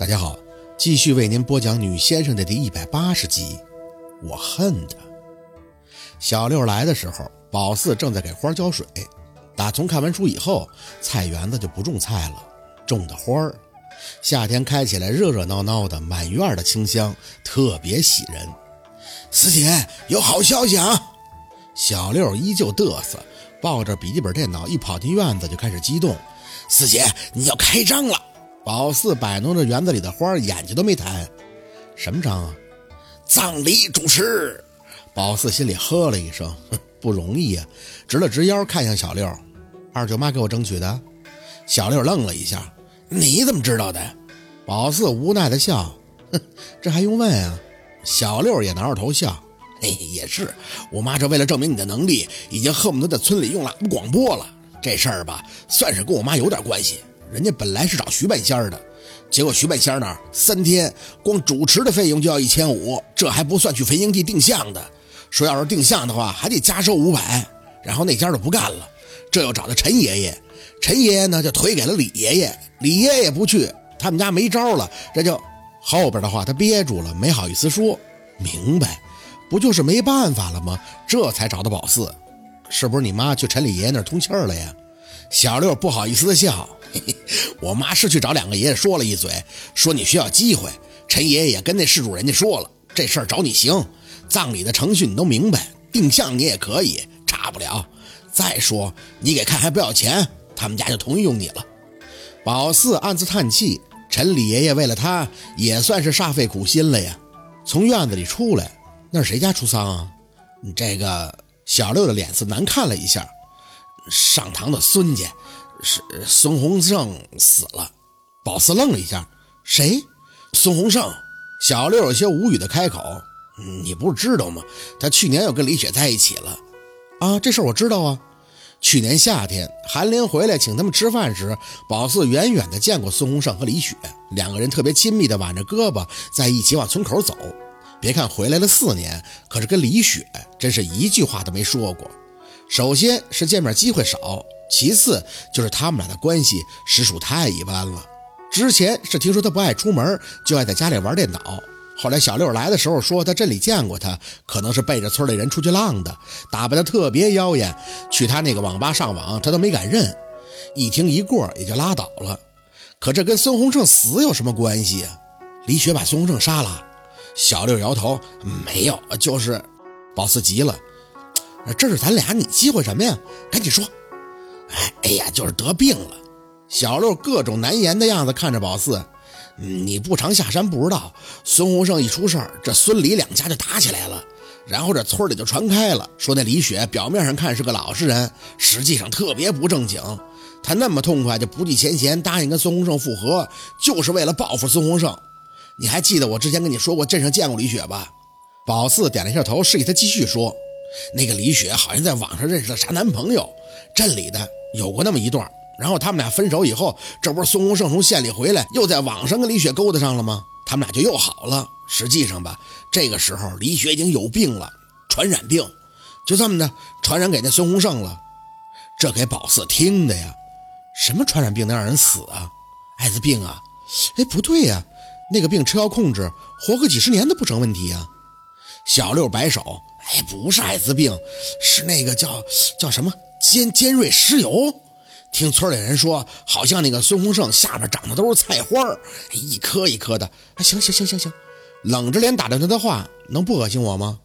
大家好，继续为您播讲《女先生》的第一百八十集。我恨他。小六来的时候，宝四正在给花浇水。打从看完书以后，菜园子就不种菜了，种的花儿。夏天开起来热热闹闹的，满院的清香，特别喜人。四姐有好消息啊！小六依旧嘚瑟，抱着笔记本电脑一跑进院子就开始激动。四姐，你要开张了！宝四摆弄着园子里的花，眼睛都没抬。什么章啊？葬礼主持。宝四心里呵了一声，不容易啊，直了直腰，看向小六：“二舅妈给我争取的。”小六愣了一下：“你怎么知道的？”宝四无奈的笑：“哼，这还用问啊？”小六也挠着头笑：“嘿，也是，我妈这为了证明你的能力，已经恨不得在村里用喇叭广播了。这事儿吧，算是跟我妈有点关系。”人家本来是找徐半仙的，结果徐半仙那儿三天光主持的费用就要一千五，这还不算去坟营地定向的。说要是定向的话，还得加收五百。然后那家就不干了，这又找的陈爷爷，陈爷爷呢就推给了李爷爷，李爷爷不去，他们家没招了，这就后边的话他憋住了，没好意思说。明白，不就是没办法了吗？这才找的宝四，是不是你妈去陈李爷爷那儿通气儿了呀？小六不好意思的笑。我妈是去找两个爷爷说了一嘴，说你需要机会。陈爷爷也跟那事主人家说了，这事儿找你行。葬礼的程序你都明白，定向你也可以，差不了。再说你给看还不要钱，他们家就同意用你了。宝四暗自叹气，陈李爷爷为了他也算是煞费苦心了呀。从院子里出来，那是谁家出丧啊？这个小六的脸色难看了一下，上堂的孙家。是孙洪胜死了，宝四愣了一下，谁？孙洪胜。小六有些无语的开口：“你不是知道吗？他去年又跟李雪在一起了。”啊，这事我知道啊。去年夏天，韩林回来请他们吃饭时，宝四远远的见过孙洪胜和李雪两个人特别亲密的挽着胳膊在一起往村口走。别看回来了四年，可是跟李雪真是一句话都没说过。首先是见面机会少。其次就是他们俩的关系实属太一般了。之前是听说他不爱出门，就爱在家里玩电脑。后来小六来的时候说他镇里见过他，可能是背着村里人出去浪的，打扮的特别妖艳。去他那个网吧上网，他都没敢认。一听一过也就拉倒了。可这跟孙洪胜死有什么关系啊？李雪把孙洪胜杀了？小六摇头，没有，就是宝四急了，这是咱俩，你忌讳什么呀？赶紧说。哎哎呀，就是得病了。小六各种难言的样子看着宝四，你不常下山不知道，孙洪胜一出事儿，这孙李两家就打起来了，然后这村里就传开了，说那李雪表面上看是个老实人，实际上特别不正经。他那么痛快就不计前嫌答应跟孙洪胜复合，就是为了报复孙洪胜。你还记得我之前跟你说过镇上见过李雪吧？宝四点了一下头，示意他继续说。那个李雪好像在网上认识了啥男朋友，镇里的。有过那么一段，然后他们俩分手以后，这不是孙洪胜从县里回来，又在网上跟李雪勾搭上了吗？他们俩就又好了。实际上吧，这个时候李雪已经有病了，传染病，就这么的传染给那孙洪胜了。这给宝四听的呀，什么传染病能让人死啊？艾滋病啊？哎，不对呀，那个病吃药控制，活个几十年都不成问题呀。小六摆手，哎，不是艾滋病，是那个叫叫什么？尖尖锐湿疣，听村里人说，好像那个孙洪胜下边长的都是菜花一颗一颗的。哎，行行行行行，冷着脸打断他的话，能不恶心我吗？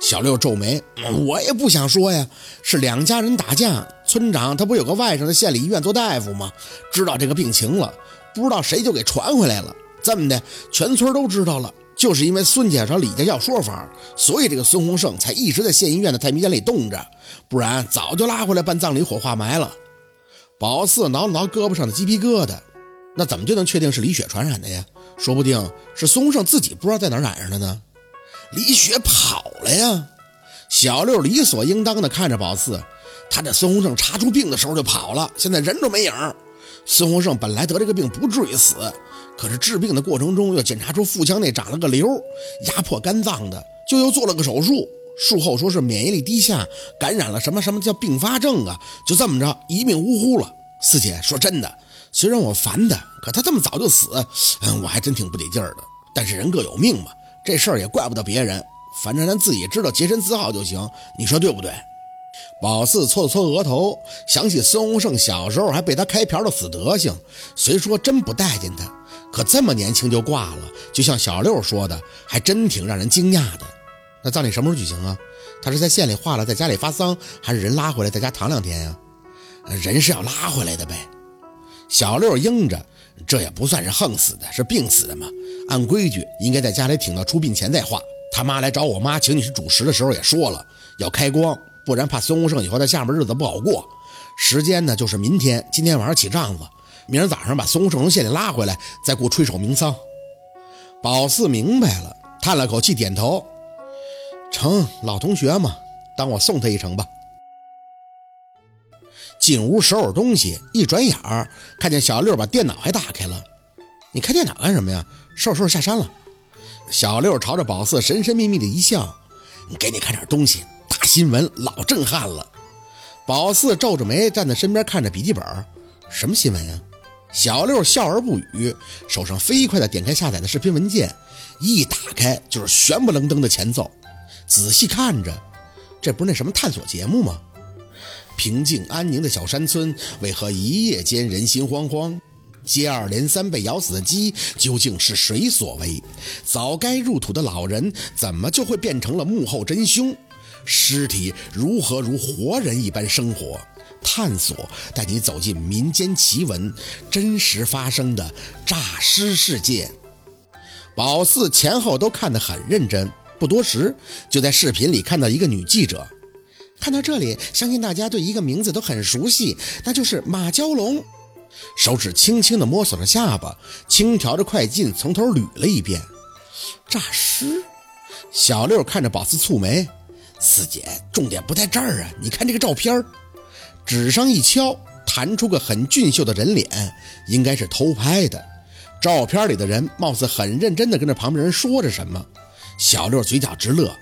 小六皱眉，我也不想说呀。是两家人打架，村长他不有个外甥在县里医院做大夫吗？知道这个病情了，不知道谁就给传回来了。这么的，全村都知道了。就是因为孙家找李家要说法，所以这个孙洪胜才一直在县医院的太平间里冻着，不然早就拉回来办葬礼火化埋了。宝四挠了挠胳膊上的鸡皮疙瘩，那怎么就能确定是李雪传染的呀？说不定是孙洪胜自己不知道在哪染上的呢。李雪跑了呀！小六理所应当的看着宝四，他这孙洪胜查出病的时候就跑了，现在人都没影。孙洪胜本来得这个病不至于死。可是治病的过程中，又检查出腹腔内长了个瘤，压迫肝脏的，就又做了个手术。术后说是免疫力低下，感染了什么什么叫并发症啊？就这么着一命呜呼了。四姐说真的，虽然我烦他，可他这么早就死，嗯，我还真挺不得劲儿的。但是人各有命嘛，这事儿也怪不得别人，反正咱自己知道洁身自好就行。你说对不对？宝四搓了搓额头，想起孙洪胜小时候还被他开瓢的死德行，虽说真不待见他，可这么年轻就挂了，就像小六说的，还真挺让人惊讶的。那葬礼什么时候举行啊？他是在县里化了，在家里发丧，还是人拉回来在家躺两天呀？人是要拉回来的呗。小六应着，这也不算是横死的，是病死的嘛。按规矩应该在家里挺到出殡前再化。他妈来找我妈请你吃主食的时候也说了，要开光。不然怕孙洪胜以后在下面日子不好过。时间呢，就是明天，今天晚上起帐子，明儿早上把孙洪胜从县里拉回来，再过吹手鸣丧。宝四明白了，叹了口气，点头：“成，老同学嘛，当我送他一程吧。”进屋收拾东西，一转眼儿看见小六把电脑还打开了。你开电脑干什么呀？收拾收拾下山了。小六朝着宝四神神秘秘的一笑：“给你看点东西。”新闻老震撼了，宝四皱着眉站在身边看着笔记本，什么新闻呀？小六笑而不语，手上飞快地点开下载的视频文件，一打开就是悬不愣登的前奏。仔细看着，这不是那什么探索节目吗？平静安宁的小山村，为何一夜间人心惶惶？接二连三被咬死的鸡，究竟是谁所为？早该入土的老人，怎么就会变成了幕后真凶？尸体如何如活人一般生活？探索带你走进民间奇闻，真实发生的诈尸事件。宝四前后都看得很认真，不多时就在视频里看到一个女记者。看到这里，相信大家对一个名字都很熟悉，那就是马蛟龙。手指轻轻地摸索着下巴，轻调着快进，从头捋了一遍。诈尸。小六看着宝四蹙眉。四姐，重点不在这儿啊！你看这个照片，纸上一敲，弹出个很俊秀的人脸，应该是偷拍的。照片里的人貌似很认真地跟着旁边人说着什么。小六嘴角直乐，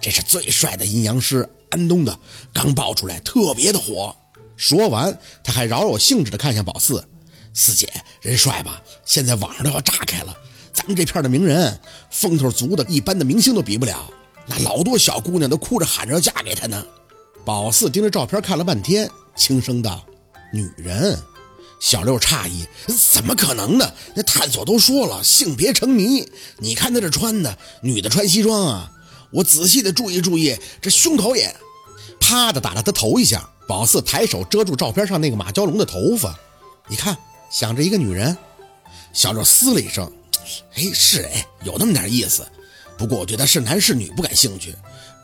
这是最帅的阴阳师安东的，刚爆出来，特别的火。说完，他还饶有兴致地看向宝四：“四姐，人帅吧？现在网上都要炸开了，咱们这片的名人，风头足的，一般的明星都比不了。”那老多小姑娘都哭着喊着要嫁给他呢。宝四盯着照片看了半天，轻声道：“女人。”小六诧异：“怎么可能呢？那探索都说了，性别成谜。你看他这穿的，女的穿西装啊。我仔细的注意注意，这胸口也……啪的打了他头一下。宝四抬手遮住照片上那个马蛟龙的头发，你看，想着一个女人。小六嘶了一声：“哎，是哎，有那么点意思。”不过我对他是男是女不感兴趣，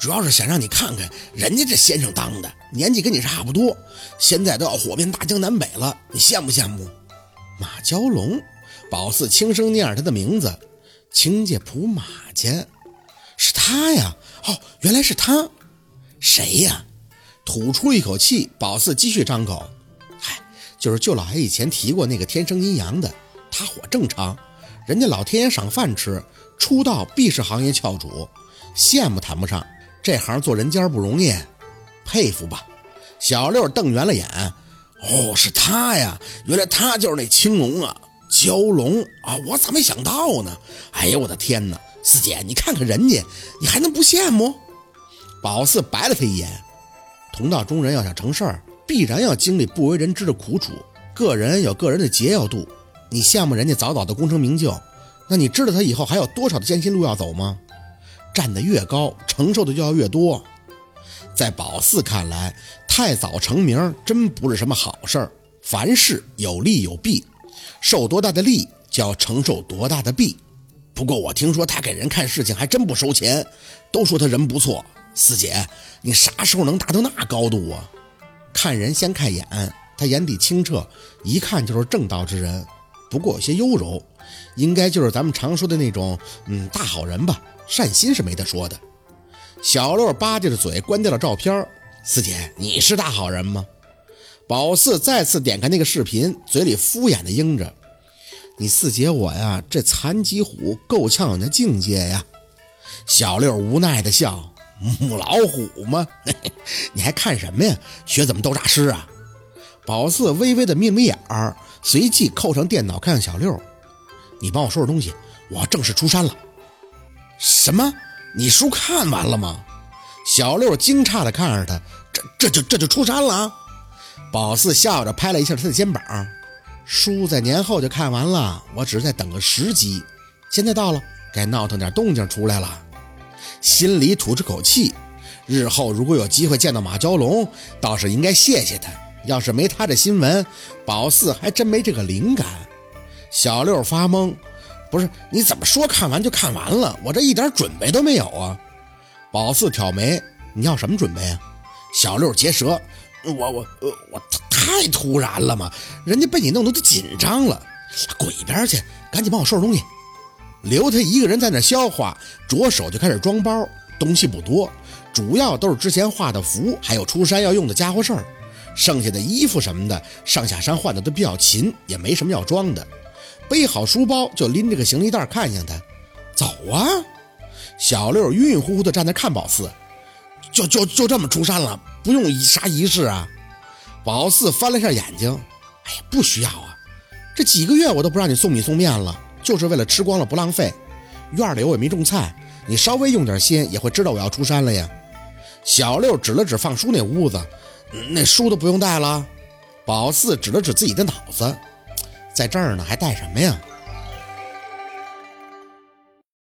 主要是想让你看看人家这先生当的，年纪跟你差不多，现在都要火遍大江南北了，你羡慕羡慕？马蛟龙，宝四轻声念着他的名字，亲家普马家，是他呀！哦，原来是他，谁呀？吐出一口气，宝四继续张口，嗨，就是舅老爷以前提过那个天生阴阳的，他火正常，人家老天爷赏饭吃。出道必是行业翘楚，羡慕谈不上，这行做人间不容易，佩服吧。小六瞪圆了眼，哦，是他呀，原来他就是那青龙啊，蛟龙啊，我咋没想到呢？哎呀，我的天哪，四姐，你看看人家，你还能不羡慕？宝四白了他一眼，同道中人要想成事儿，必然要经历不为人知的苦楚，个人有个人的劫要度，你羡慕人家早早的功成名就。那你知道他以后还有多少的艰辛路要走吗？站得越高，承受的就要越多。在宝四看来，太早成名真不是什么好事儿。凡事有利有弊，受多大的利就要承受多大的弊。不过我听说他给人看事情还真不收钱，都说他人不错。四姐，你啥时候能达到那高度啊？看人先看眼，他眼底清澈，一看就是正道之人。不过有些优柔。应该就是咱们常说的那种，嗯，大好人吧，善心是没得说的。小六吧唧着嘴，关掉了照片。四姐，你是大好人吗？宝四再次点开那个视频，嘴里敷衍的应着：“你四姐我呀，这残疾虎够呛有那境界呀。”小六无奈的笑：“母老虎吗？你还看什么呀？学怎么斗诈尸啊？”宝四微微的眯眯眼儿，随即扣上电脑，看向小六：“你帮我收拾东西，我正式出山了。”什么？你书看完了吗？小六惊诧地看着他：“这这就这就出山了？”宝四笑着拍了一下他的肩膀：“书在年后就看完了，我只是在等个时机。现在到了，该闹腾点动静出来了。”心里吐出口气。日后如果有机会见到马蛟龙，倒是应该谢谢他。要是没他这新闻，宝四还真没这个灵感。小六发懵，不是你怎么说看完就看完了？我这一点准备都没有啊！宝四挑眉，你要什么准备啊？小六结舌，我我我我太突然了嘛！人家被你弄得都紧张了，滚一边去！赶紧帮我收拾东西，留他一个人在那消化，着手就开始装包，东西不多。主要都是之前画的符，还有出山要用的家伙事儿，剩下的衣服什么的，上下山换的都比较勤，也没什么要装的。背好书包就拎着个行李袋，看向他，走啊！小六晕晕乎乎的站那看宝四，就就就这么出山了，不用啥仪式啊？宝四翻了下眼睛，哎呀，不需要啊，这几个月我都不让你送米送面了，就是为了吃光了不浪费。院里我也没种菜，你稍微用点心也会知道我要出山了呀。小六指了指放书那屋子，那书都不用带了。宝四指了指自己的脑子，在这儿呢，还带什么呀？